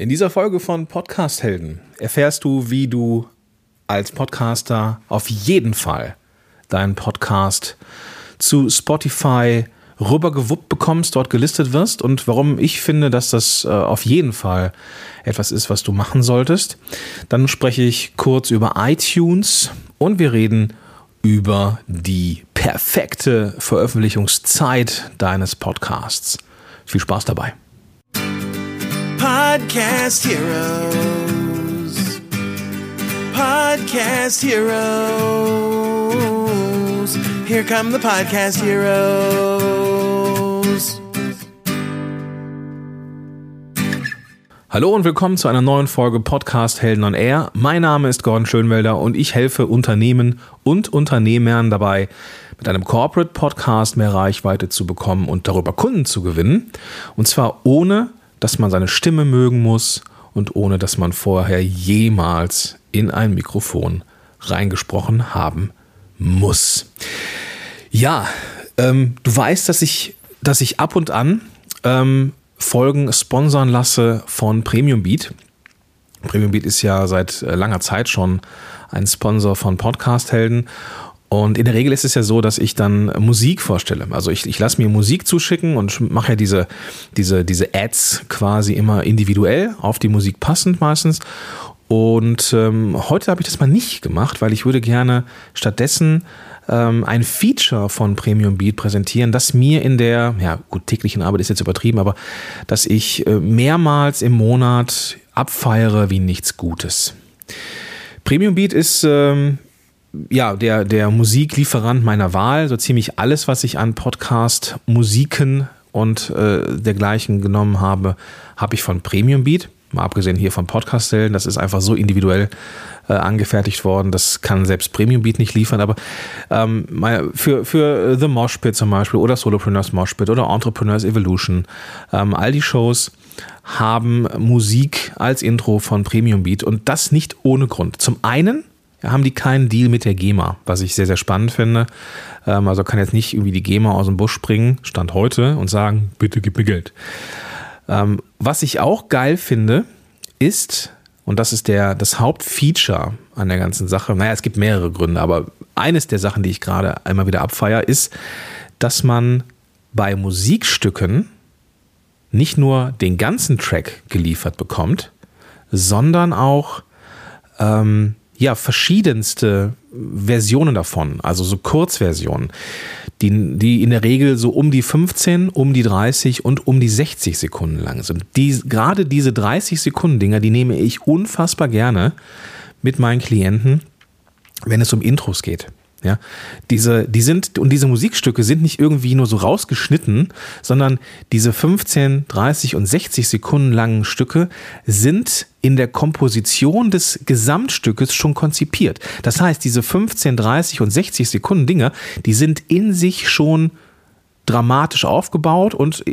In dieser Folge von Podcast Helden erfährst du, wie du als Podcaster auf jeden Fall deinen Podcast zu Spotify rübergewuppt bekommst, dort gelistet wirst und warum ich finde, dass das äh, auf jeden Fall etwas ist, was du machen solltest. Dann spreche ich kurz über iTunes und wir reden über die perfekte Veröffentlichungszeit deines Podcasts. Viel Spaß dabei. Podcast Heroes. Podcast Heroes. Here come the Podcast Heroes. Hallo und willkommen zu einer neuen Folge Podcast Helden on Air. Mein Name ist Gordon Schönwelder und ich helfe Unternehmen und Unternehmern dabei, mit einem Corporate Podcast mehr Reichweite zu bekommen und darüber Kunden zu gewinnen. Und zwar ohne dass man seine Stimme mögen muss und ohne dass man vorher jemals in ein Mikrofon reingesprochen haben muss. Ja, ähm, du weißt, dass ich, dass ich ab und an ähm, Folgen sponsern lasse von Premium Beat. Premium Beat ist ja seit äh, langer Zeit schon ein Sponsor von Podcast Helden und in der Regel ist es ja so, dass ich dann Musik vorstelle. Also ich, ich lasse mir Musik zuschicken und mache ja diese, diese, diese Ads quasi immer individuell, auf die Musik passend meistens. Und ähm, heute habe ich das mal nicht gemacht, weil ich würde gerne stattdessen ähm, ein Feature von Premium Beat präsentieren, das mir in der, ja gut, täglichen Arbeit ist jetzt übertrieben, aber dass ich äh, mehrmals im Monat abfeiere wie nichts Gutes. Premium Beat ist ähm, ja, der, der Musiklieferant meiner Wahl. So ziemlich alles, was ich an Podcast, Musiken und äh, dergleichen genommen habe, habe ich von Premium Beat. Mal abgesehen hier von Podcast-Stellen, das ist einfach so individuell äh, angefertigt worden, das kann selbst Premium Beat nicht liefern, aber ähm, für, für The Moshpit zum Beispiel oder Solopreneurs Moshpit oder Entrepreneurs Evolution, ähm, all die Shows haben Musik als Intro von Premium Beat und das nicht ohne Grund. Zum einen, haben die keinen Deal mit der GEMA, was ich sehr, sehr spannend finde. Ähm, also kann jetzt nicht irgendwie die GEMA aus dem Busch springen, Stand heute, und sagen, bitte gib mir Geld. Ähm, was ich auch geil finde, ist, und das ist der, das Hauptfeature an der ganzen Sache, naja, es gibt mehrere Gründe, aber eines der Sachen, die ich gerade einmal wieder abfeier, ist, dass man bei Musikstücken nicht nur den ganzen Track geliefert bekommt, sondern auch ähm, ja, verschiedenste Versionen davon, also so Kurzversionen, die, die in der Regel so um die 15, um die 30 und um die 60 Sekunden lang sind. Die, gerade diese 30 Sekunden Dinger, die nehme ich unfassbar gerne mit meinen Klienten, wenn es um Intros geht. Ja, diese, die sind, und diese Musikstücke sind nicht irgendwie nur so rausgeschnitten, sondern diese 15, 30 und 60 Sekunden langen Stücke sind in der Komposition des Gesamtstückes schon konzipiert. Das heißt, diese 15, 30 und 60 Sekunden Dinge, die sind in sich schon dramatisch aufgebaut und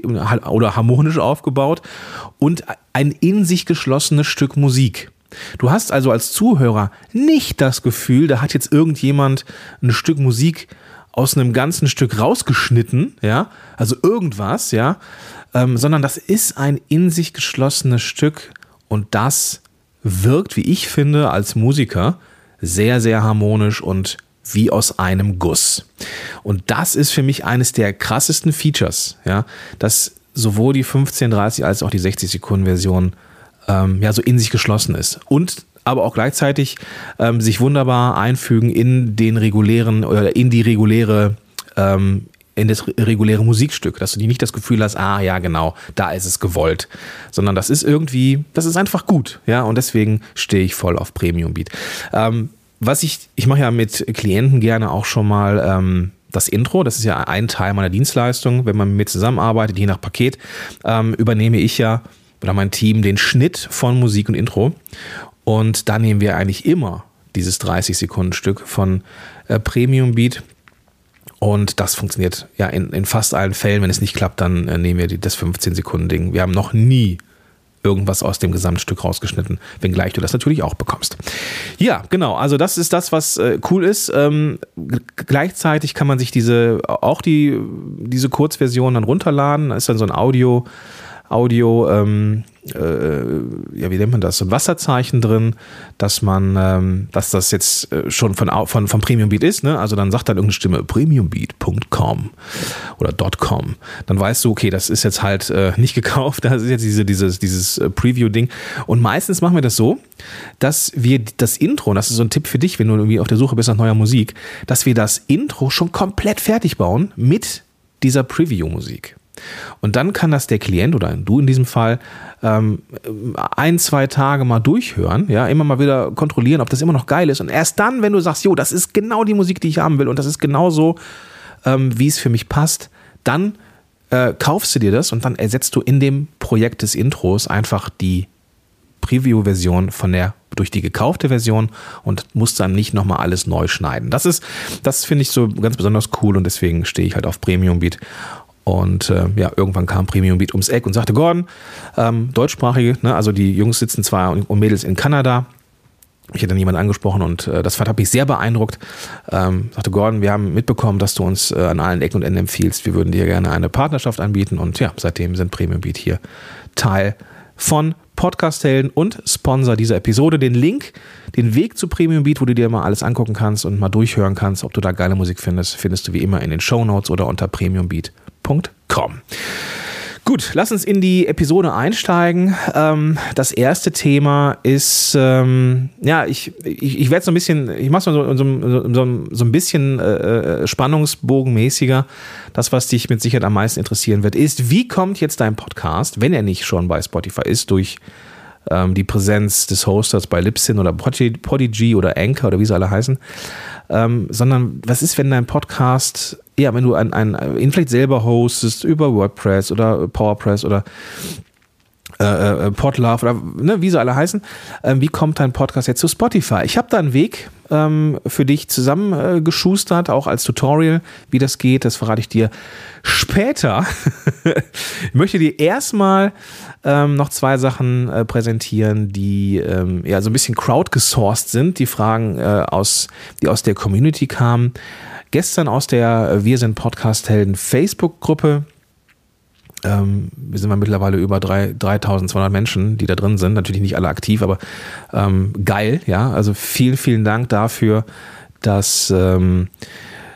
oder harmonisch aufgebaut und ein in sich geschlossenes Stück Musik. Du hast also als Zuhörer nicht das Gefühl, da hat jetzt irgendjemand ein Stück Musik aus einem ganzen Stück rausgeschnitten, ja, also irgendwas, ja, ähm, sondern das ist ein in sich geschlossenes Stück und das wirkt, wie ich finde, als Musiker sehr, sehr harmonisch und wie aus einem Guss. Und das ist für mich eines der krassesten Features, ja, dass sowohl die 15:30 als auch die 60 Sekunden Version ähm, ja so in sich geschlossen ist. Und aber auch gleichzeitig ähm, sich wunderbar einfügen in den regulären oder in die reguläre ähm, in das reguläre Musikstück, dass du nicht das Gefühl hast, ah ja genau, da ist es gewollt, sondern das ist irgendwie, das ist einfach gut, ja, und deswegen stehe ich voll auf Premium Beat. Ähm, was ich, ich mache ja mit Klienten gerne auch schon mal ähm, das Intro, das ist ja ein Teil meiner Dienstleistung, wenn man mit mir zusammenarbeitet, je nach Paket, ähm, übernehme ich ja oder mein Team den Schnitt von Musik und Intro. Und da nehmen wir eigentlich immer dieses 30 Sekunden Stück von äh, Premium Beat. Und das funktioniert ja in, in fast allen Fällen. Wenn es nicht klappt, dann äh, nehmen wir die, das 15 Sekunden Ding. Wir haben noch nie irgendwas aus dem Gesamtstück rausgeschnitten, wenngleich du das natürlich auch bekommst. Ja, genau. Also das ist das, was äh, cool ist. Ähm, gleichzeitig kann man sich diese auch die diese Kurzversion dann runterladen. Da ist dann so ein Audio Audio, ähm, äh, ja, wie nennt man das, ein Wasserzeichen drin, dass man, ähm, dass das jetzt äh, schon von, von, von Premium Beat ist, ne? Also dann sagt dann irgendeine Stimme premiumbeat.com oder .com. Dann weißt du, okay, das ist jetzt halt äh, nicht gekauft, das ist jetzt diese, dieses, dieses äh, Preview-Ding. Und meistens machen wir das so, dass wir das Intro, das ist so ein Tipp für dich, wenn du irgendwie auf der Suche bist nach neuer Musik, dass wir das Intro schon komplett fertig bauen mit dieser Preview-Musik. Und dann kann das der Klient oder du in diesem Fall ähm, ein, zwei Tage mal durchhören, ja, immer mal wieder kontrollieren, ob das immer noch geil ist. Und erst dann, wenn du sagst, jo, das ist genau die Musik, die ich haben will und das ist genau so, ähm, wie es für mich passt, dann äh, kaufst du dir das und dann ersetzt du in dem Projekt des Intros einfach die Preview-Version von der durch die gekaufte Version und musst dann nicht nochmal alles neu schneiden. Das ist, das finde ich so ganz besonders cool und deswegen stehe ich halt auf Premium Beat und äh, ja, irgendwann kam Premium Beat ums Eck und sagte, Gordon, ähm, deutschsprachige, ne, also die Jungs sitzen zwar und, Mädels in Kanada. Ich hätte dann jemanden angesprochen und äh, das hat mich sehr beeindruckt. Ähm, sagte Gordon, wir haben mitbekommen, dass du uns äh, an allen Ecken und Enden empfiehlst. Wir würden dir gerne eine Partnerschaft anbieten und ja, seitdem sind Premium Beat hier Teil von Podcast-Helden und Sponsor dieser Episode. Den Link, den Weg zu Premium Beat, wo du dir mal alles angucken kannst und mal durchhören kannst, ob du da geile Musik findest, findest du wie immer in den Show Notes oder unter premiumbeat.com www.ecom. Gut, lass uns in die Episode einsteigen. Ähm, das erste Thema ist, ähm, ja, ich, ich, ich werde so ein bisschen, ich mache so, so, so, so, ein bisschen äh, äh, spannungsbogenmäßiger. Das, was dich mit Sicherheit am meisten interessieren wird, ist, wie kommt jetzt dein Podcast, wenn er nicht schon bei Spotify ist, durch ähm, die Präsenz des Hosters bei Libsyn oder Podigy oder Anchor oder wie sie alle heißen, ähm, sondern was ist, wenn dein Podcast, ja, wenn du ein, ein, ihn vielleicht selber hostest über WordPress oder PowerPress oder äh, äh, Podlove oder ne, wie sie alle heißen. Ähm, wie kommt dein Podcast jetzt zu Spotify? Ich habe da einen Weg ähm, für dich zusammengeschustert, äh, auch als Tutorial, wie das geht. Das verrate ich dir später. ich möchte dir erstmal ähm, noch zwei Sachen äh, präsentieren, die ähm, ja so ein bisschen crowdgesourced sind. Die Fragen, äh, aus, die aus der Community kamen. Gestern aus der Wir sind Podcast-Helden Facebook-Gruppe ähm, wir sind mittlerweile über 3, 3200 Menschen, die da drin sind. Natürlich nicht alle aktiv, aber ähm, geil, ja. Also vielen, vielen Dank dafür, dass, ähm,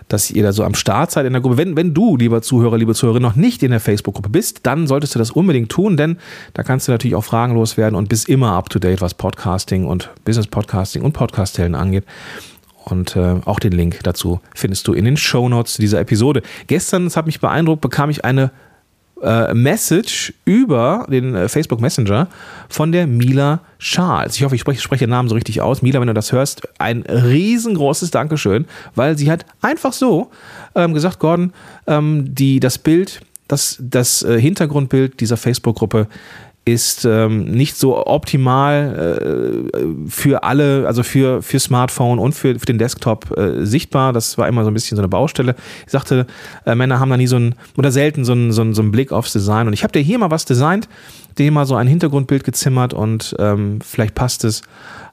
dass ihr da so am Start seid in der Gruppe. Wenn, wenn du, lieber Zuhörer, liebe Zuhörerin, noch nicht in der Facebook-Gruppe bist, dann solltest du das unbedingt tun, denn da kannst du natürlich auch fragenlos werden und bist immer up to date, was Podcasting und Business Podcasting und Podcast-Tellen angeht. Und äh, auch den Link dazu findest du in den Show Notes dieser Episode. Gestern, das hat mich beeindruckt, bekam ich eine äh, Message über den äh, Facebook Messenger von der Mila Charles. Ich hoffe, ich spreche, spreche den Namen so richtig aus. Mila, wenn du das hörst, ein riesengroßes Dankeschön, weil sie hat einfach so ähm, gesagt, Gordon, ähm, die, das Bild, das, das äh, Hintergrundbild dieser Facebook-Gruppe ist ähm, nicht so optimal äh, für alle, also für, für Smartphone und für, für den Desktop äh, sichtbar. Das war immer so ein bisschen so eine Baustelle. Ich sagte, äh, Männer haben da nie so einen, oder selten so einen, so so einen Blick aufs Design. Und ich habe dir hier mal was designt, dir mal so ein Hintergrundbild gezimmert und ähm, vielleicht passt es.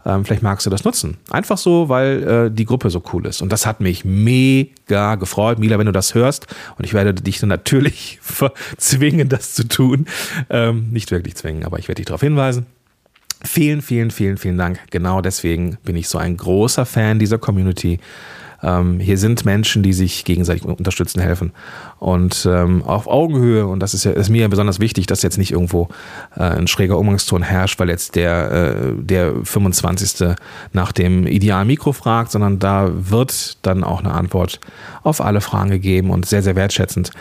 Ähm, vielleicht magst du das nutzen. Einfach so, weil äh, die Gruppe so cool ist. Und das hat mich mega gefreut. Mila, wenn du das hörst, und ich werde dich natürlich zwingen, das zu tun. Ähm, nicht wirklich zwingen, aber ich werde dich darauf hinweisen. Vielen, vielen, vielen, vielen Dank. Genau deswegen bin ich so ein großer Fan dieser Community. Ähm, hier sind Menschen, die sich gegenseitig unterstützen, helfen und ähm, auf Augenhöhe. Und das ist, ja, ist mir besonders wichtig, dass jetzt nicht irgendwo äh, ein schräger Umgangston herrscht, weil jetzt der, äh, der 25. nach dem idealen Mikro fragt, sondern da wird dann auch eine Antwort auf alle Fragen gegeben und sehr, sehr wertschätzend.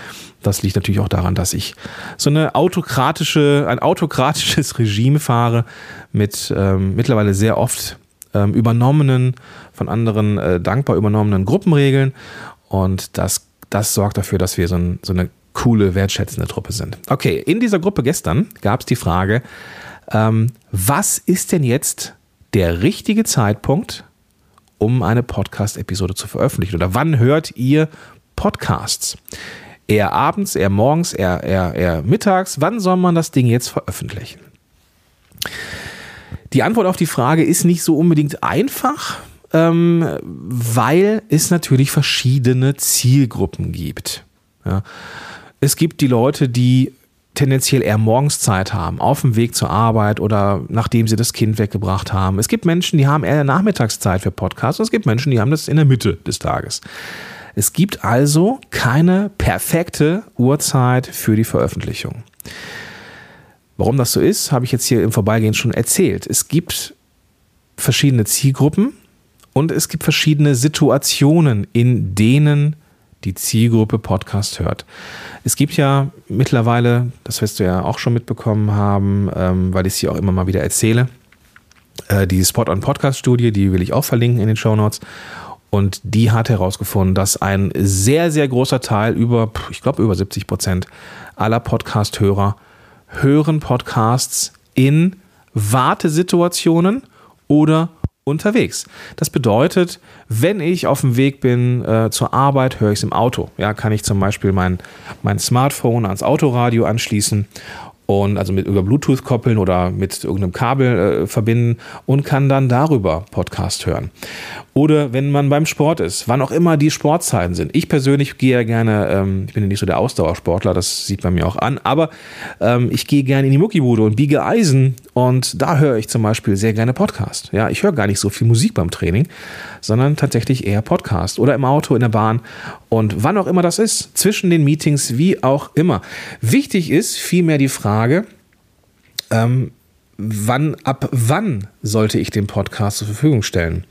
Das liegt natürlich auch daran, dass ich so eine autokratische, ein autokratisches Regime fahre mit ähm, mittlerweile sehr oft ähm, übernommenen, von anderen äh, dankbar übernommenen Gruppenregeln. Und das, das sorgt dafür, dass wir so, ein, so eine coole, wertschätzende Truppe sind. Okay, in dieser Gruppe gestern gab es die Frage, ähm, was ist denn jetzt der richtige Zeitpunkt, um eine Podcast-Episode zu veröffentlichen? Oder wann hört ihr Podcasts? Eher abends, eher morgens, eher, eher, eher mittags? Wann soll man das Ding jetzt veröffentlichen? Die Antwort auf die Frage ist nicht so unbedingt einfach, ähm, weil es natürlich verschiedene Zielgruppen gibt. Ja. Es gibt die Leute, die tendenziell eher morgens Zeit haben, auf dem Weg zur Arbeit oder nachdem sie das Kind weggebracht haben. Es gibt Menschen, die haben eher Nachmittagszeit für Podcasts und es gibt Menschen, die haben das in der Mitte des Tages. Es gibt also keine perfekte Uhrzeit für die Veröffentlichung. Warum das so ist, habe ich jetzt hier im Vorbeigehen schon erzählt. Es gibt verschiedene Zielgruppen und es gibt verschiedene Situationen, in denen die Zielgruppe Podcast hört. Es gibt ja mittlerweile, das wirst du ja auch schon mitbekommen haben, ähm, weil ich es hier auch immer mal wieder erzähle, äh, die Spot-on-Podcast-Studie, die will ich auch verlinken in den Show Notes. Und die hat herausgefunden, dass ein sehr, sehr großer Teil, über, ich glaube, über 70 Prozent aller Podcast-Hörer hören Podcasts in Wartesituationen oder unterwegs. Das bedeutet, wenn ich auf dem Weg bin äh, zur Arbeit, höre ich es im Auto. Ja, kann ich zum Beispiel mein, mein Smartphone ans Autoradio anschließen und also mit über Bluetooth koppeln oder mit irgendeinem Kabel äh, verbinden und kann dann darüber Podcast hören. Oder wenn man beim Sport ist, wann auch immer die Sportzeiten sind. Ich persönlich gehe ja gerne, ähm, ich bin ja nicht so der Ausdauersportler, das sieht man mir auch an, aber ähm, ich gehe gerne in die Muckibude und biege Eisen und da höre ich zum Beispiel sehr gerne Podcast. Ja, ich höre gar nicht so viel Musik beim Training, sondern tatsächlich eher Podcast oder im Auto, in der Bahn und wann auch immer das ist, zwischen den Meetings, wie auch immer. Wichtig ist vielmehr die Frage, ähm, wann, ab wann sollte ich den Podcast zur Verfügung stellen?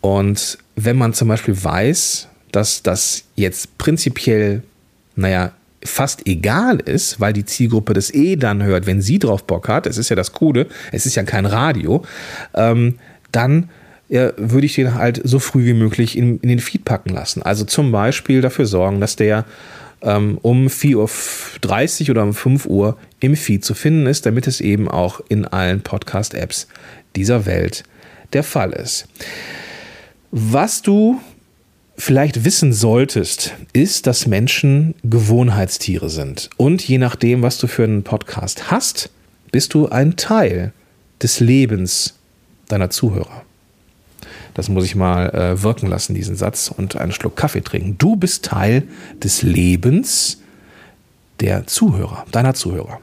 Und wenn man zum Beispiel weiß, dass das jetzt prinzipiell, naja, fast egal ist, weil die Zielgruppe das eh dann hört, wenn sie drauf Bock hat, es ist ja das Coole, es ist ja kein Radio, ähm, dann ja, würde ich den halt so früh wie möglich in, in den Feed packen lassen. Also zum Beispiel dafür sorgen, dass der ähm, um 4.30 Uhr oder um 5 Uhr im Feed zu finden ist, damit es eben auch in allen Podcast-Apps dieser Welt der Fall ist. Was du vielleicht wissen solltest, ist, dass Menschen Gewohnheitstiere sind. Und je nachdem, was du für einen Podcast hast, bist du ein Teil des Lebens deiner Zuhörer. Das muss ich mal äh, wirken lassen, diesen Satz, und einen Schluck Kaffee trinken. Du bist Teil des Lebens der Zuhörer, deiner Zuhörer.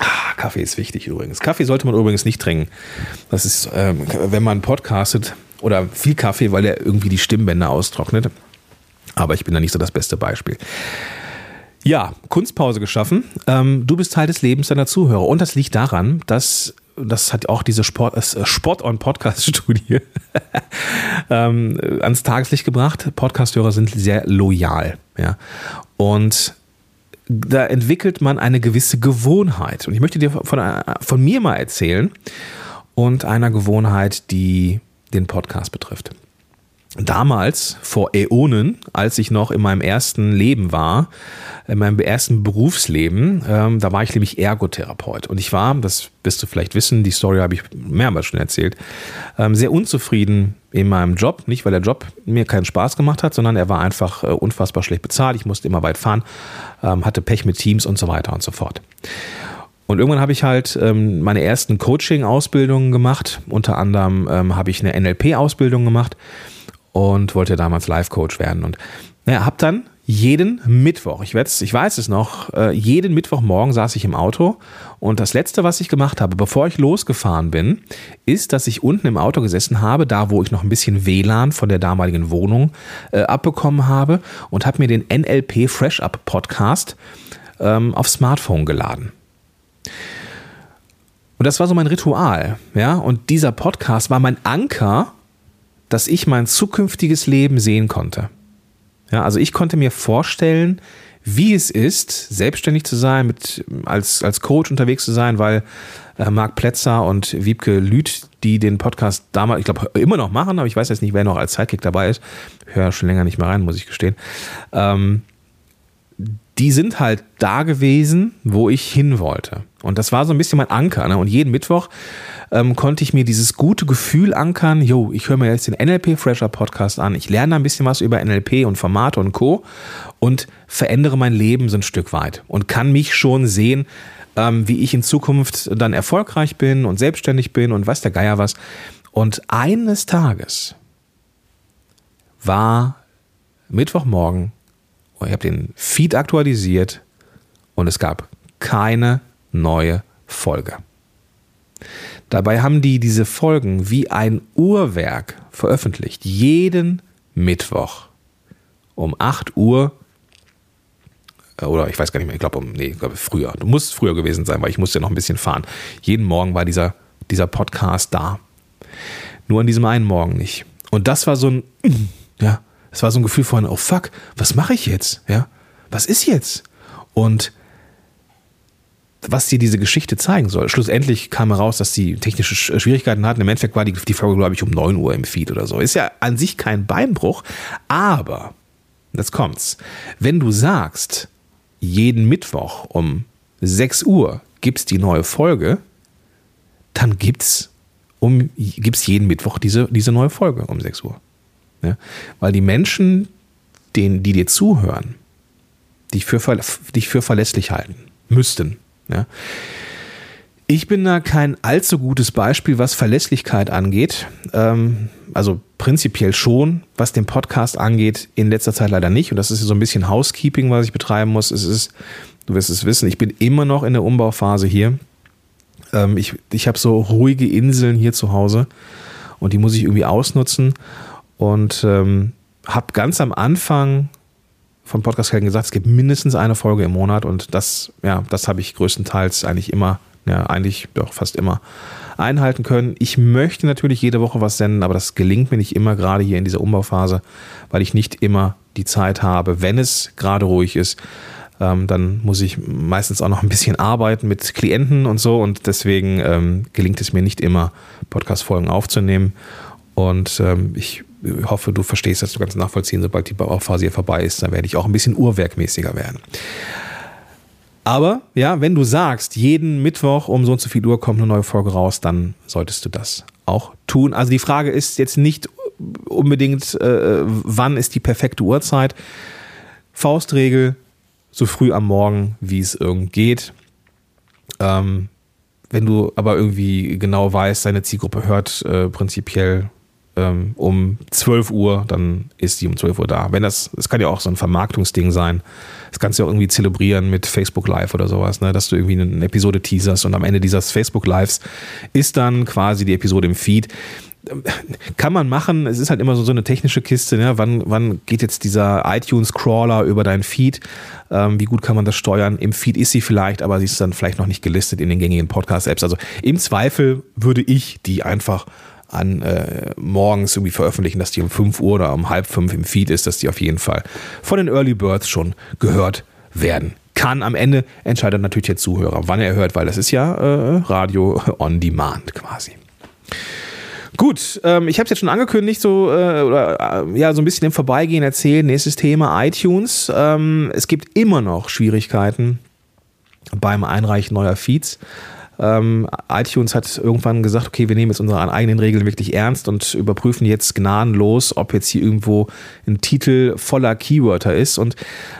Ah, Kaffee ist wichtig übrigens. Kaffee sollte man übrigens nicht trinken. Das ist, ähm, wenn man podcastet oder viel Kaffee, weil der irgendwie die Stimmbänder austrocknet. Aber ich bin da nicht so das beste Beispiel. Ja, Kunstpause geschaffen. Ähm, du bist Teil des Lebens deiner Zuhörer. Und das liegt daran, dass das hat auch diese Sport, äh, Sport on Podcast Studie ähm, ans Tageslicht gebracht. Podcasthörer sind sehr loyal, ja. Und da entwickelt man eine gewisse Gewohnheit. Und ich möchte dir von, von mir mal erzählen und einer Gewohnheit, die den Podcast betrifft damals, vor Äonen, als ich noch in meinem ersten Leben war, in meinem ersten Berufsleben, ähm, da war ich nämlich Ergotherapeut. Und ich war, das wirst du vielleicht wissen, die Story habe ich mehrmals schon erzählt, ähm, sehr unzufrieden in meinem Job. Nicht, weil der Job mir keinen Spaß gemacht hat, sondern er war einfach äh, unfassbar schlecht bezahlt. Ich musste immer weit fahren, ähm, hatte Pech mit Teams und so weiter und so fort. Und irgendwann habe ich halt ähm, meine ersten Coaching-Ausbildungen gemacht. Unter anderem ähm, habe ich eine NLP-Ausbildung gemacht und wollte damals Life-Coach werden. Und naja, hab dann jeden Mittwoch, ich, ich weiß es noch, äh, jeden Mittwochmorgen saß ich im Auto und das Letzte, was ich gemacht habe, bevor ich losgefahren bin, ist, dass ich unten im Auto gesessen habe, da wo ich noch ein bisschen WLAN von der damaligen Wohnung äh, abbekommen habe und habe mir den NLP Fresh Up Podcast ähm, auf Smartphone geladen. Und das war so mein Ritual, ja, und dieser Podcast war mein Anker dass ich mein zukünftiges Leben sehen konnte. Ja, also ich konnte mir vorstellen, wie es ist, selbstständig zu sein, mit, als, als Coach unterwegs zu sein, weil äh, Marc Plätzer und Wiebke Lüth, die den Podcast damals, ich glaube, immer noch machen, aber ich weiß jetzt nicht, wer noch als Sidekick dabei ist. Höre schon länger nicht mehr rein, muss ich gestehen. Ähm, die sind halt da gewesen, wo ich hin wollte. Und das war so ein bisschen mein Anker. Ne? Und jeden Mittwoch ähm, konnte ich mir dieses gute Gefühl ankern, jo, ich höre mir jetzt den NLP Fresher Podcast an, ich lerne ein bisschen was über NLP und Formate und Co. und verändere mein Leben so ein Stück weit und kann mich schon sehen, ähm, wie ich in Zukunft dann erfolgreich bin und selbstständig bin und weiß der Geier was. Und eines Tages war Mittwochmorgen ich habe den Feed aktualisiert und es gab keine neue Folge. Dabei haben die diese Folgen wie ein Uhrwerk veröffentlicht. Jeden Mittwoch um 8 Uhr äh, oder ich weiß gar nicht mehr, ich glaube um, nee, ich früher. Du musst früher gewesen sein, weil ich musste noch ein bisschen fahren. Jeden Morgen war dieser, dieser Podcast da. Nur an diesem einen Morgen nicht. Und das war so ein, ja, es war so ein Gefühl von, oh fuck, was mache ich jetzt? Ja, was ist jetzt? Und was dir diese Geschichte zeigen soll. Schlussendlich kam heraus, dass sie technische Schwierigkeiten hatten. Im Endeffekt war die, die Folge, glaube ich, um 9 Uhr im Feed oder so. Ist ja an sich kein Beinbruch, aber, jetzt kommt's, wenn du sagst, jeden Mittwoch um 6 Uhr gibt's die neue Folge, dann gibt's um, gibt's jeden Mittwoch diese, diese neue Folge um 6 Uhr. Ja? Weil die Menschen, denen, die dir zuhören, dich für, dich für verlässlich halten müssten. Ja? Ich bin da kein allzu gutes Beispiel, was Verlässlichkeit angeht. Ähm, also prinzipiell schon, was den Podcast angeht, in letzter Zeit leider nicht. Und das ist so ein bisschen Housekeeping, was ich betreiben muss. Es ist, du wirst es wissen, ich bin immer noch in der Umbauphase hier. Ähm, ich ich habe so ruhige Inseln hier zu Hause und die muss ich irgendwie ausnutzen. Und ähm, habe ganz am Anfang von Podcast Helden gesagt, es gibt mindestens eine Folge im Monat und das, ja, das habe ich größtenteils eigentlich immer, ja, eigentlich doch fast immer einhalten können. Ich möchte natürlich jede Woche was senden, aber das gelingt mir nicht immer, gerade hier in dieser Umbauphase, weil ich nicht immer die Zeit habe, wenn es gerade ruhig ist. Ähm, dann muss ich meistens auch noch ein bisschen arbeiten mit Klienten und so und deswegen ähm, gelingt es mir nicht immer, Podcast-Folgen aufzunehmen. Und ähm, ich hoffe, du verstehst das, du kannst nachvollziehen, sobald die Bauphase hier vorbei ist, dann werde ich auch ein bisschen uhrwerkmäßiger werden. Aber ja, wenn du sagst, jeden Mittwoch um so und so viel Uhr kommt eine neue Folge raus, dann solltest du das auch tun. Also die Frage ist jetzt nicht unbedingt, äh, wann ist die perfekte Uhrzeit. Faustregel, so früh am Morgen, wie es irgend geht. Ähm, wenn du aber irgendwie genau weißt, deine Zielgruppe hört äh, prinzipiell ähm, um 12 Uhr, dann ist die um 12 Uhr da. Wenn das, das kann ja auch so ein Vermarktungsding sein. Das kannst du ja auch irgendwie zelebrieren mit Facebook Live oder sowas, ne? dass du irgendwie eine Episode teaserst und am Ende dieses Facebook Lives ist dann quasi die Episode im Feed. Kann man machen, es ist halt immer so, so eine technische Kiste, ne? wann, wann geht jetzt dieser iTunes-Crawler über deinen Feed, ähm, wie gut kann man das steuern? Im Feed ist sie vielleicht, aber sie ist dann vielleicht noch nicht gelistet in den gängigen Podcast-Apps. Also im Zweifel würde ich die einfach an äh, morgens irgendwie veröffentlichen, dass die um 5 Uhr oder um halb fünf im Feed ist, dass die auf jeden Fall von den Early Birds schon gehört werden kann. Am Ende entscheidet natürlich der Zuhörer, wann er hört, weil das ist ja äh, Radio on Demand quasi. Gut, ähm, ich habe es jetzt schon angekündigt, so äh, oder äh, ja so ein bisschen im Vorbeigehen erzählen. Nächstes Thema iTunes. Ähm, es gibt immer noch Schwierigkeiten beim Einreichen neuer Feeds. Ähm, iTunes hat irgendwann gesagt, okay, wir nehmen jetzt unsere eigenen Regeln wirklich ernst und überprüfen jetzt gnadenlos, ob jetzt hier irgendwo ein Titel voller Keywörter ist. Und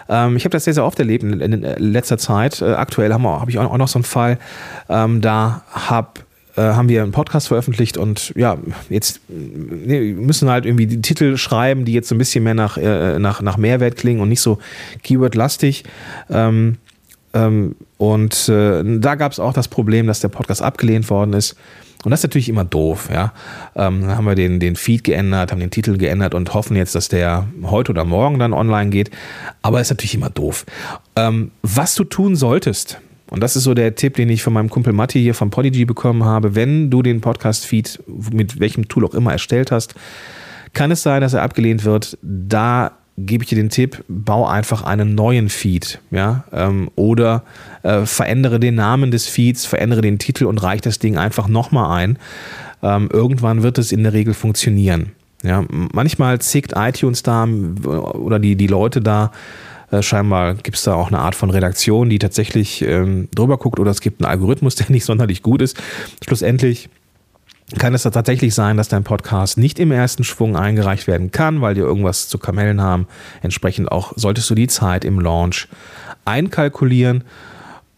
ähm, ich habe das sehr, sehr oft erlebt in, in letzter Zeit. Äh, aktuell habe hab ich auch noch so einen Fall, ähm, da habe äh, haben wir einen Podcast veröffentlicht und ja, jetzt müssen halt irgendwie die Titel schreiben, die jetzt so ein bisschen mehr nach, äh, nach, nach Mehrwert klingen und nicht so Keyword-lastig. Ähm, und äh, da gab es auch das Problem, dass der Podcast abgelehnt worden ist. Und das ist natürlich immer doof, ja. Ähm, haben wir den, den Feed geändert, haben den Titel geändert und hoffen jetzt, dass der heute oder morgen dann online geht. Aber ist natürlich immer doof. Ähm, was du tun solltest, und das ist so der Tipp, den ich von meinem Kumpel Matti hier vom Podigy bekommen habe, wenn du den Podcast-Feed mit welchem Tool auch immer erstellt hast, kann es sein, dass er abgelehnt wird. Da gebe ich dir den Tipp, bau einfach einen neuen Feed, ja, ähm, oder äh, verändere den Namen des Feeds, verändere den Titel und reich das Ding einfach nochmal ein. Ähm, irgendwann wird es in der Regel funktionieren. Ja, manchmal zickt iTunes da oder die, die Leute da, äh, scheinbar gibt es da auch eine Art von Redaktion, die tatsächlich ähm, drüber guckt, oder es gibt einen Algorithmus, der nicht sonderlich gut ist. Schlussendlich kann es tatsächlich sein, dass dein Podcast nicht im ersten Schwung eingereicht werden kann, weil die irgendwas zu Kamellen haben. Entsprechend auch solltest du die Zeit im Launch einkalkulieren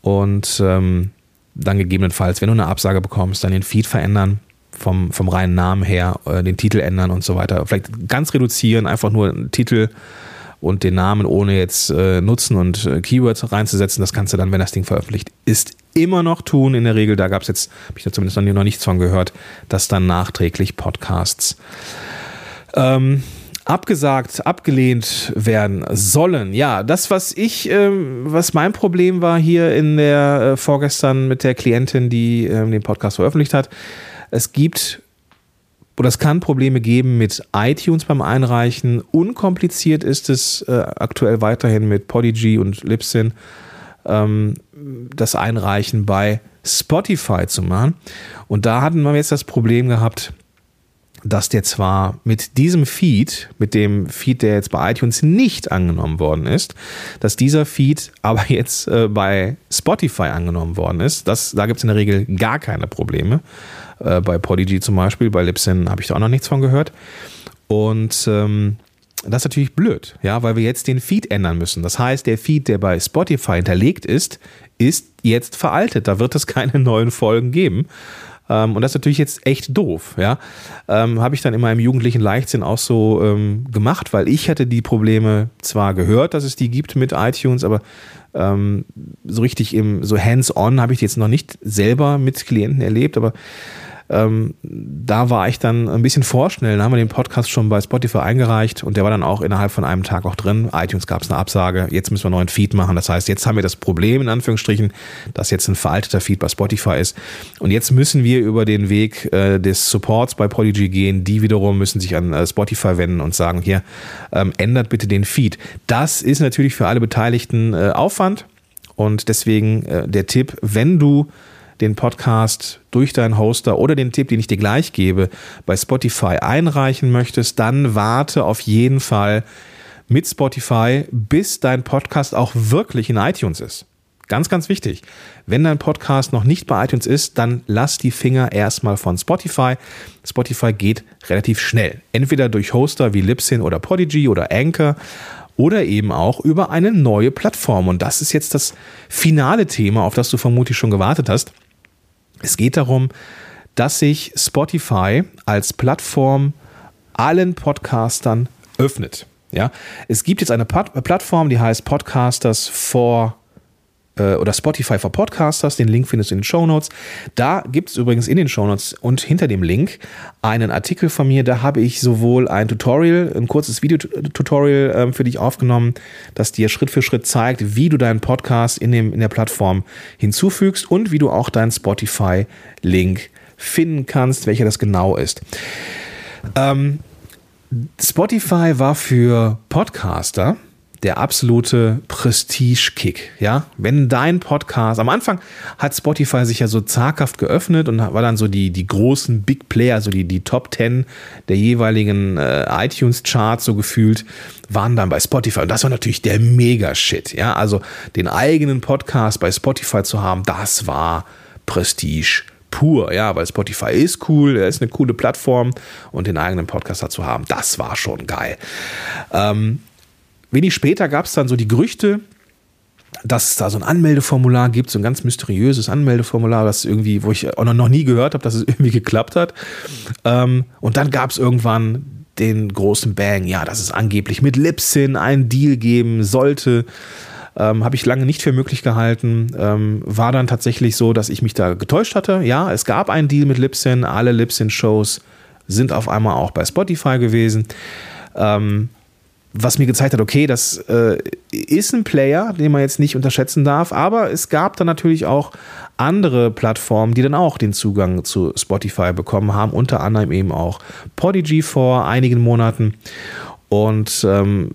und ähm, dann gegebenenfalls, wenn du eine Absage bekommst, dann den Feed verändern, vom, vom reinen Namen her, äh, den Titel ändern und so weiter. Vielleicht ganz reduzieren, einfach nur einen Titel und den Namen ohne jetzt äh, Nutzen und äh, Keywords reinzusetzen. Das kannst du dann, wenn das Ding veröffentlicht ist, immer noch tun. In der Regel, da gab es jetzt, habe ich da zumindest noch nichts von gehört, dass dann nachträglich Podcasts ähm, abgesagt, abgelehnt werden sollen. Ja, das, was ich, äh, was mein Problem war hier in der äh, vorgestern mit der Klientin, die äh, den Podcast veröffentlicht hat. Es gibt oder es kann Probleme geben mit iTunes beim Einreichen. Unkompliziert ist es äh, aktuell weiterhin mit Podigy und Libsyn ähm, das Einreichen bei Spotify zu machen. Und da hatten wir jetzt das Problem gehabt, dass der zwar mit diesem Feed, mit dem Feed, der jetzt bei iTunes nicht angenommen worden ist, dass dieser Feed aber jetzt äh, bei Spotify angenommen worden ist. Das, da gibt es in der Regel gar keine Probleme. Äh, bei Podigy zum Beispiel, bei Libsyn habe ich da auch noch nichts von gehört. Und ähm, das ist natürlich blöd, ja, weil wir jetzt den Feed ändern müssen. Das heißt, der Feed, der bei Spotify hinterlegt ist, ist jetzt veraltet. Da wird es keine neuen Folgen geben. Ähm, und das ist natürlich jetzt echt doof, ja. Ähm, Habe ich dann in meinem jugendlichen Leichtsinn auch so ähm, gemacht, weil ich hatte die Probleme zwar gehört, dass es die gibt mit iTunes, aber ähm, so richtig im, so hands-on habe ich die jetzt noch nicht selber mit Klienten erlebt, aber ähm, da war ich dann ein bisschen vorschnell. Da haben wir den Podcast schon bei Spotify eingereicht und der war dann auch innerhalb von einem Tag auch drin. iTunes gab es eine Absage. Jetzt müssen wir einen neuen Feed machen. Das heißt, jetzt haben wir das Problem, in Anführungsstrichen, dass jetzt ein veralteter Feed bei Spotify ist. Und jetzt müssen wir über den Weg äh, des Supports bei Polygy gehen. Die wiederum müssen sich an äh, Spotify wenden und sagen, hier, ähm, ändert bitte den Feed. Das ist natürlich für alle Beteiligten äh, Aufwand. Und deswegen äh, der Tipp, wenn du den Podcast durch deinen Hoster oder den Tipp, den ich dir gleich gebe, bei Spotify einreichen möchtest, dann warte auf jeden Fall mit Spotify, bis dein Podcast auch wirklich in iTunes ist. Ganz, ganz wichtig. Wenn dein Podcast noch nicht bei iTunes ist, dann lass die Finger erstmal von Spotify. Spotify geht relativ schnell. Entweder durch Hoster wie Libsyn oder Podigy oder Anchor oder eben auch über eine neue Plattform. Und das ist jetzt das finale Thema, auf das du vermutlich schon gewartet hast. Es geht darum, dass sich Spotify als Plattform allen Podcastern öffnet. Ja, es gibt jetzt eine Plattform, die heißt Podcasters for äh, oder Spotify for Podcasters. Den Link findest du in den Show Notes. Da gibt es übrigens in den Show Notes und hinter dem Link einen Artikel von mir. Da habe ich sowohl ein Tutorial, ein kurzes Videotutorial äh, für dich aufgenommen, das dir Schritt für Schritt zeigt, wie du deinen Podcast in, dem, in der Plattform hinzufügst und wie du auch deinen Spotify-Link finden kannst, welcher das genau ist. Ähm, Spotify war für Podcaster der absolute Prestige-Kick. Ja, wenn dein Podcast, am Anfang hat Spotify sich ja so zaghaft geöffnet und war dann so die, die großen Big Player, so die, die Top 10 der jeweiligen äh, iTunes-Charts so gefühlt, waren dann bei Spotify. Und das war natürlich der Mega-Shit. Ja, also den eigenen Podcast bei Spotify zu haben, das war Prestige pur, ja, weil Spotify ist cool, er ist eine coole Plattform und den eigenen Podcaster zu haben, das war schon geil. Ähm, Wenig später gab es dann so die Gerüchte, dass es da so ein Anmeldeformular gibt, so ein ganz mysteriöses Anmeldeformular, das irgendwie, wo ich auch noch nie gehört habe, dass es irgendwie geklappt hat. Ähm, und dann gab es irgendwann den großen Bang, ja, dass es angeblich mit Lipsin einen Deal geben sollte. Ähm, habe ich lange nicht für möglich gehalten. Ähm, war dann tatsächlich so, dass ich mich da getäuscht hatte. Ja, es gab einen Deal mit Lipsin. Alle Lipsin-Shows sind auf einmal auch bei Spotify gewesen. Ähm, was mir gezeigt hat, okay, das äh, ist ein Player, den man jetzt nicht unterschätzen darf, aber es gab dann natürlich auch andere Plattformen, die dann auch den Zugang zu Spotify bekommen haben, unter anderem eben auch Podigy vor einigen Monaten. Und ähm,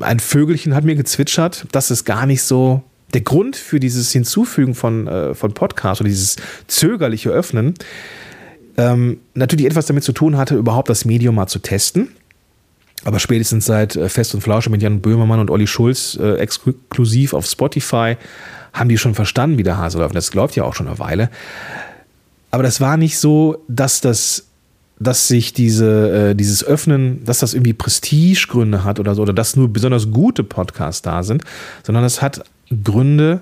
ein Vögelchen hat mir gezwitschert, dass es gar nicht so der Grund für dieses Hinzufügen von, äh, von Podcasts oder dieses zögerliche Öffnen ähm, natürlich etwas damit zu tun hatte, überhaupt das Medium mal zu testen aber spätestens seit äh, Fest und Flausche mit Jan Böhmermann und Olli Schulz äh, exklusiv auf Spotify haben die schon verstanden, wie der Hase läuft. Das läuft ja auch schon eine Weile. Aber das war nicht so, dass das, dass sich diese, äh, dieses Öffnen, dass das irgendwie Prestigegründe hat oder so, oder dass nur besonders gute Podcasts da sind, sondern das hat Gründe,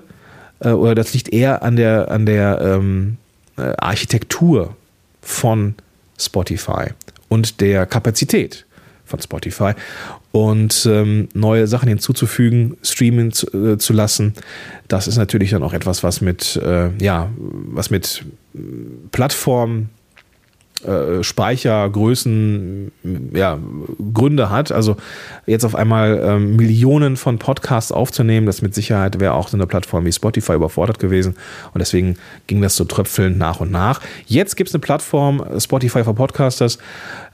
äh, oder das liegt eher an der, an der ähm, äh, Architektur von Spotify und der Kapazität von Spotify. und ähm, neue Sachen hinzuzufügen, streamen zu, äh, zu, lassen. Das ist natürlich dann auch etwas, was mit, äh, ja, was mit Plattformen äh, Speichergrößen, ja, Gründe hat. Also jetzt auf einmal ähm, Millionen von Podcasts aufzunehmen, das mit Sicherheit wäre auch so eine Plattform wie Spotify überfordert gewesen. Und deswegen ging das so tröpfelnd nach und nach. Jetzt gibt es eine Plattform, Spotify for Podcasters,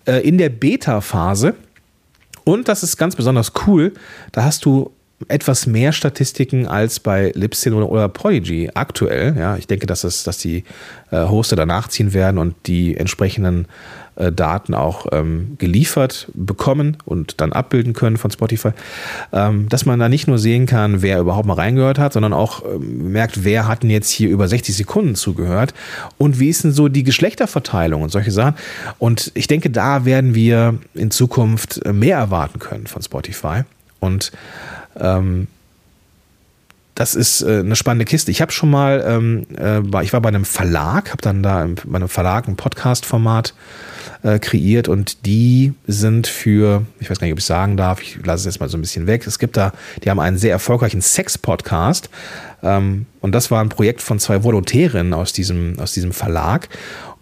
äh, in der Beta-Phase. Und das ist ganz besonders cool. Da hast du etwas mehr Statistiken als bei Libsyn oder, oder Prodigy aktuell. Ja, ich denke, dass, es, dass die äh, Hoster danach ziehen werden und die entsprechenden äh, Daten auch ähm, geliefert bekommen und dann abbilden können von Spotify. Ähm, dass man da nicht nur sehen kann, wer überhaupt mal reingehört hat, sondern auch ähm, merkt, wer hat denn jetzt hier über 60 Sekunden zugehört und wie ist denn so die Geschlechterverteilung und solche Sachen. Und ich denke, da werden wir in Zukunft mehr erwarten können von Spotify. Und ähm, das ist äh, eine spannende Kiste. Ich habe schon mal, ähm, äh, ich war bei einem Verlag, habe dann da bei einem Verlag ein Podcast-Format äh, kreiert und die sind für, ich weiß gar nicht, ob ich sagen darf, ich lasse es jetzt mal so ein bisschen weg. Es gibt da, die haben einen sehr erfolgreichen Sex-Podcast ähm, und das war ein Projekt von zwei Volontärinnen aus diesem, aus diesem Verlag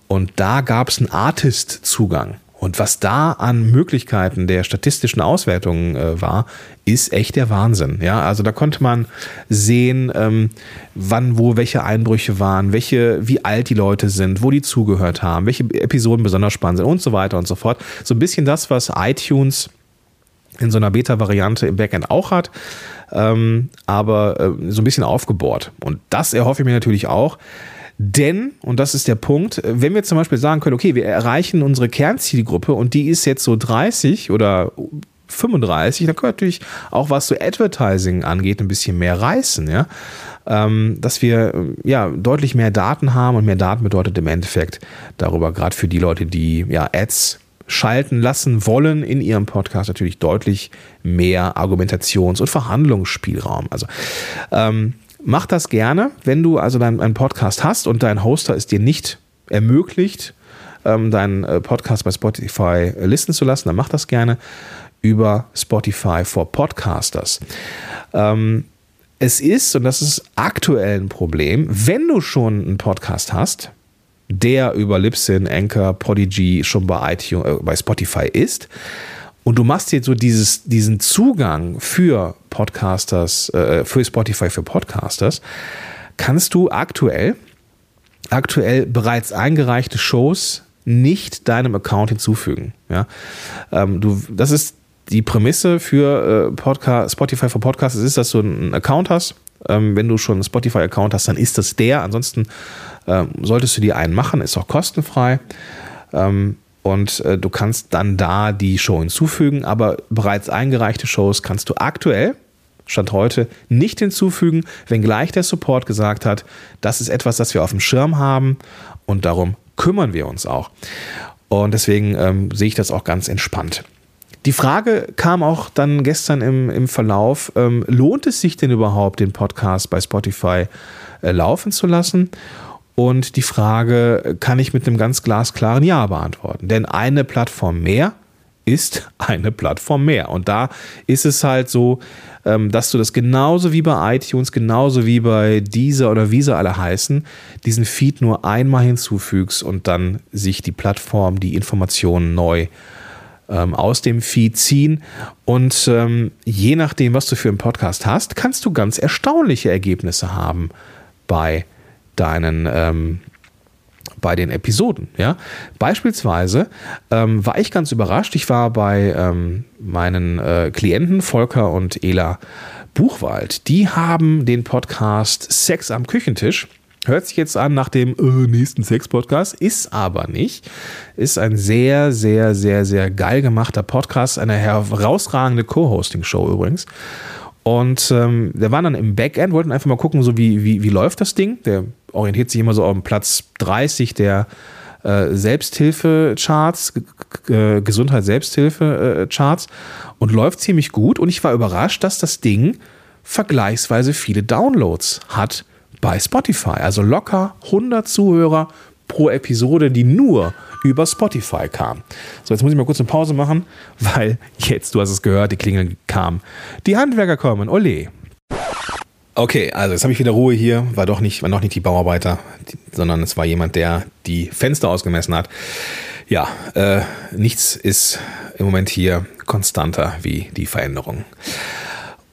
und da gab es einen Artist-Zugang. Und was da an Möglichkeiten der statistischen Auswertungen äh, war, ist echt der Wahnsinn. Ja, also da konnte man sehen, ähm, wann, wo welche Einbrüche waren, welche, wie alt die Leute sind, wo die zugehört haben, welche Episoden besonders spannend sind und so weiter und so fort. So ein bisschen das, was iTunes in so einer Beta-Variante im Backend auch hat, ähm, aber äh, so ein bisschen aufgebohrt. Und das erhoffe ich mir natürlich auch denn, und das ist der Punkt, wenn wir zum Beispiel sagen können, okay, wir erreichen unsere Kernzielgruppe und die ist jetzt so 30 oder 35, dann können wir natürlich auch was so Advertising angeht, ein bisschen mehr reißen, ja. Ähm, dass wir ja deutlich mehr Daten haben und mehr Daten bedeutet im Endeffekt darüber, gerade für die Leute, die ja Ads schalten lassen wollen in ihrem Podcast natürlich deutlich mehr Argumentations- und Verhandlungsspielraum. Also ähm, Mach das gerne, wenn du also deinen einen Podcast hast und dein Hoster es dir nicht ermöglicht, ähm, deinen äh, Podcast bei Spotify listen zu lassen, dann mach das gerne über Spotify for Podcasters. Ähm, es ist, und das ist aktuell ein Problem, wenn du schon einen Podcast hast, der über Libsyn, Anchor, Prodigy schon bei, iTunes, äh, bei Spotify ist, und du machst jetzt so dieses, diesen Zugang für Podcasters, äh, für Spotify für Podcasters, kannst du aktuell, aktuell bereits eingereichte Shows nicht deinem Account hinzufügen. Ja? Ähm, du, das ist die Prämisse für äh, Podcast, Spotify für Podcasts ist, dass du einen Account hast. Ähm, wenn du schon einen Spotify-Account hast, dann ist das der. Ansonsten ähm, solltest du dir einen machen, ist auch kostenfrei. Ähm, und äh, du kannst dann da die Show hinzufügen, aber bereits eingereichte Shows kannst du aktuell, Stand heute, nicht hinzufügen, wenngleich der Support gesagt hat, das ist etwas, das wir auf dem Schirm haben und darum kümmern wir uns auch. Und deswegen ähm, sehe ich das auch ganz entspannt. Die Frage kam auch dann gestern im, im Verlauf, ähm, lohnt es sich denn überhaupt, den Podcast bei Spotify äh, laufen zu lassen? Und die Frage kann ich mit einem ganz glasklaren Ja beantworten. Denn eine Plattform mehr ist eine Plattform mehr. Und da ist es halt so, ähm, dass du das genauso wie bei iTunes, genauso wie bei dieser oder wie sie alle heißen, diesen Feed nur einmal hinzufügst und dann sich die Plattform die Informationen neu ähm, aus dem Feed ziehen. Und ähm, je nachdem, was du für einen Podcast hast, kannst du ganz erstaunliche Ergebnisse haben bei deinen ähm, bei den Episoden. Ja? Beispielsweise ähm, war ich ganz überrascht. Ich war bei ähm, meinen äh, Klienten Volker und Ela Buchwald. Die haben den Podcast Sex am Küchentisch. Hört sich jetzt an nach dem äh, nächsten Sex-Podcast, ist aber nicht. Ist ein sehr, sehr, sehr, sehr geil gemachter Podcast, eine herausragende Co-Hosting-Show übrigens. Und ähm, der war dann im Backend, wollten einfach mal gucken, so wie, wie, wie läuft das Ding. Der orientiert sich immer so auf Platz 30 der äh, Selbsthilfe-Charts, äh, Gesundheit-Selbsthilfe-Charts und läuft ziemlich gut. Und ich war überrascht, dass das Ding vergleichsweise viele Downloads hat bei Spotify. Also locker 100 Zuhörer pro Episode, die nur über Spotify kam. So, jetzt muss ich mal kurz eine Pause machen, weil jetzt, du hast es gehört, die Klingel kam. Die Handwerker kommen, ole. Okay, also jetzt habe ich wieder Ruhe hier. War doch nicht, war noch nicht die Bauarbeiter, sondern es war jemand, der die Fenster ausgemessen hat. Ja, äh, nichts ist im Moment hier konstanter wie die Veränderung.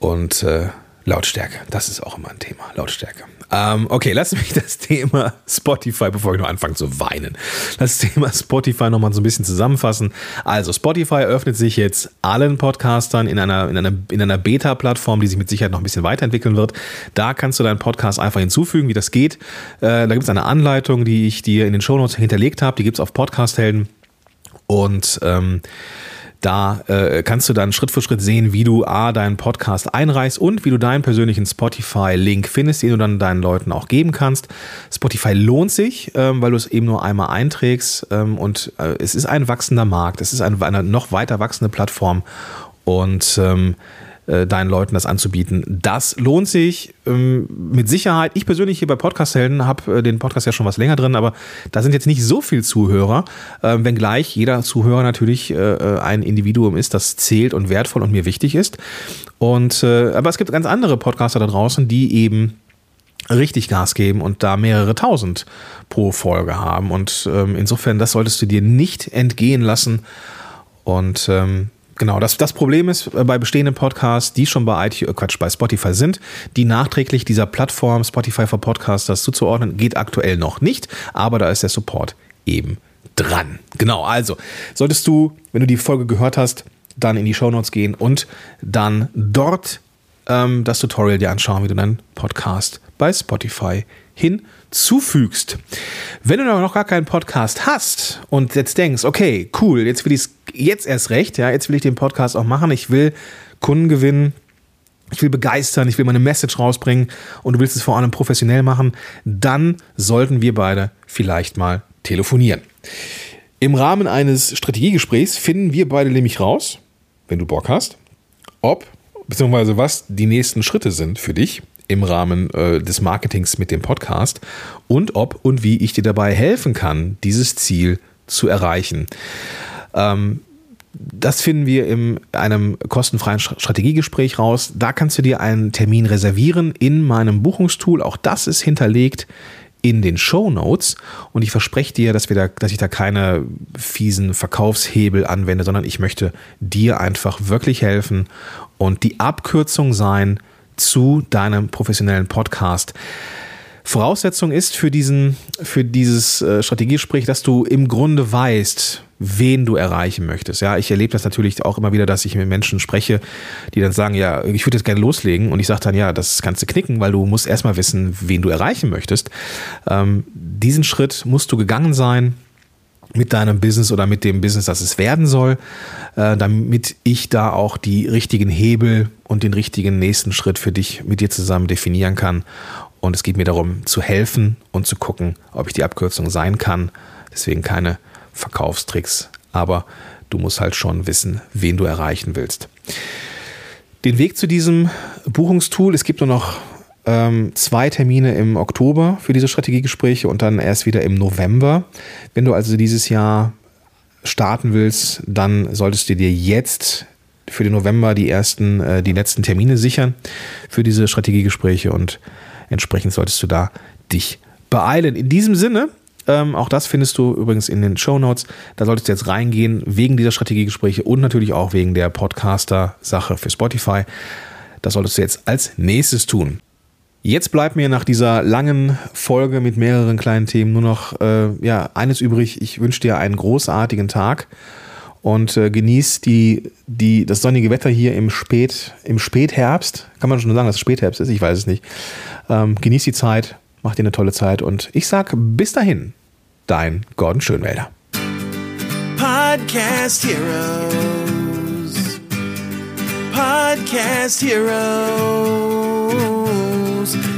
Und äh, Lautstärke, das ist auch immer ein Thema. Lautstärke. Ähm, okay, lass mich das Thema Spotify, bevor ich noch anfange zu weinen, das Thema Spotify nochmal so ein bisschen zusammenfassen. Also, Spotify öffnet sich jetzt allen Podcastern in einer, in einer, in einer Beta-Plattform, die sich mit Sicherheit noch ein bisschen weiterentwickeln wird. Da kannst du deinen Podcast einfach hinzufügen, wie das geht. Äh, da gibt es eine Anleitung, die ich dir in den Shownotes hinterlegt habe. Die gibt es auf Podcast-Helden. Und ähm, da äh, kannst du dann Schritt für Schritt sehen, wie du A, deinen Podcast einreichst und wie du deinen persönlichen Spotify-Link findest, den du dann deinen Leuten auch geben kannst. Spotify lohnt sich, ähm, weil du es eben nur einmal einträgst ähm, und äh, es ist ein wachsender Markt, es ist eine, eine noch weiter wachsende Plattform und ähm, äh, deinen Leuten das anzubieten. Das lohnt sich ähm, mit Sicherheit. Ich persönlich hier bei Podcast-Helden habe äh, den Podcast ja schon was länger drin, aber da sind jetzt nicht so viel Zuhörer, äh, wenngleich jeder Zuhörer natürlich äh, äh, ein Individuum ist, das zählt und wertvoll und mir wichtig ist. Und äh, aber es gibt ganz andere Podcaster da draußen, die eben richtig Gas geben und da mehrere tausend pro Folge haben. Und ähm, insofern, das solltest du dir nicht entgehen lassen. Und ähm, Genau, das, das Problem ist äh, bei bestehenden Podcasts, die schon bei iTunes, äh, Quatsch, bei Spotify sind, die nachträglich dieser Plattform Spotify for Podcasters zuzuordnen, geht aktuell noch nicht, aber da ist der Support eben dran. Genau, also solltest du, wenn du die Folge gehört hast, dann in die Show Notes gehen und dann dort ähm, das Tutorial dir anschauen, wie du deinen Podcast bei Spotify hinzufügst. Wenn du noch gar keinen Podcast hast und jetzt denkst, okay, cool, jetzt will ich es jetzt erst recht, ja, jetzt will ich den Podcast auch machen, ich will Kunden gewinnen, ich will begeistern, ich will meine Message rausbringen und du willst es vor allem professionell machen, dann sollten wir beide vielleicht mal telefonieren. Im Rahmen eines Strategiegesprächs finden wir beide nämlich raus, wenn du Bock hast, ob beziehungsweise was die nächsten Schritte sind für dich im Rahmen äh, des Marketings mit dem Podcast und ob und wie ich dir dabei helfen kann, dieses Ziel zu erreichen. Ähm, das finden wir in einem kostenfreien Strategiegespräch raus. Da kannst du dir einen Termin reservieren in meinem Buchungstool. Auch das ist hinterlegt in den Show Notes und ich verspreche dir, dass, wir da, dass ich da keine fiesen Verkaufshebel anwende, sondern ich möchte dir einfach wirklich helfen und die Abkürzung sein zu deinem professionellen Podcast. Voraussetzung ist für diesen, für dieses äh, Strategiegespräch, dass du im Grunde weißt, wen du erreichen möchtest. Ja, ich erlebe das natürlich auch immer wieder, dass ich mit Menschen spreche, die dann sagen, ja, ich würde jetzt gerne loslegen und ich sage dann, ja, das kannst du knicken, weil du musst erstmal wissen, wen du erreichen möchtest. Ähm, diesen Schritt musst du gegangen sein mit deinem Business oder mit dem Business, das es werden soll, äh, damit ich da auch die richtigen Hebel und den richtigen nächsten Schritt für dich mit dir zusammen definieren kann. Und es geht mir darum, zu helfen und zu gucken, ob ich die Abkürzung sein kann. Deswegen keine Verkaufstricks, aber du musst halt schon wissen, wen du erreichen willst. Den Weg zu diesem Buchungstool, es gibt nur noch ähm, zwei Termine im Oktober für diese Strategiegespräche und dann erst wieder im November. Wenn du also dieses Jahr starten willst, dann solltest du dir jetzt für den November die ersten, äh, die letzten Termine sichern für diese Strategiegespräche und entsprechend solltest du da dich beeilen. In diesem Sinne, ähm, auch das findest du übrigens in den Show Notes. Da solltest du jetzt reingehen wegen dieser Strategiegespräche und natürlich auch wegen der Podcaster-Sache für Spotify. Das solltest du jetzt als nächstes tun. Jetzt bleibt mir nach dieser langen Folge mit mehreren kleinen Themen nur noch äh, ja, eines übrig. Ich wünsche dir einen großartigen Tag und äh, genieß die, die, das sonnige Wetter hier im, Spät, im Spätherbst. Kann man schon sagen, dass es Spätherbst ist? Ich weiß es nicht. Ähm, genieß die Zeit, mach dir eine tolle Zeit und ich sag bis dahin, dein Gordon Schönwälder. Podcast Heroes. Podcast Heroes.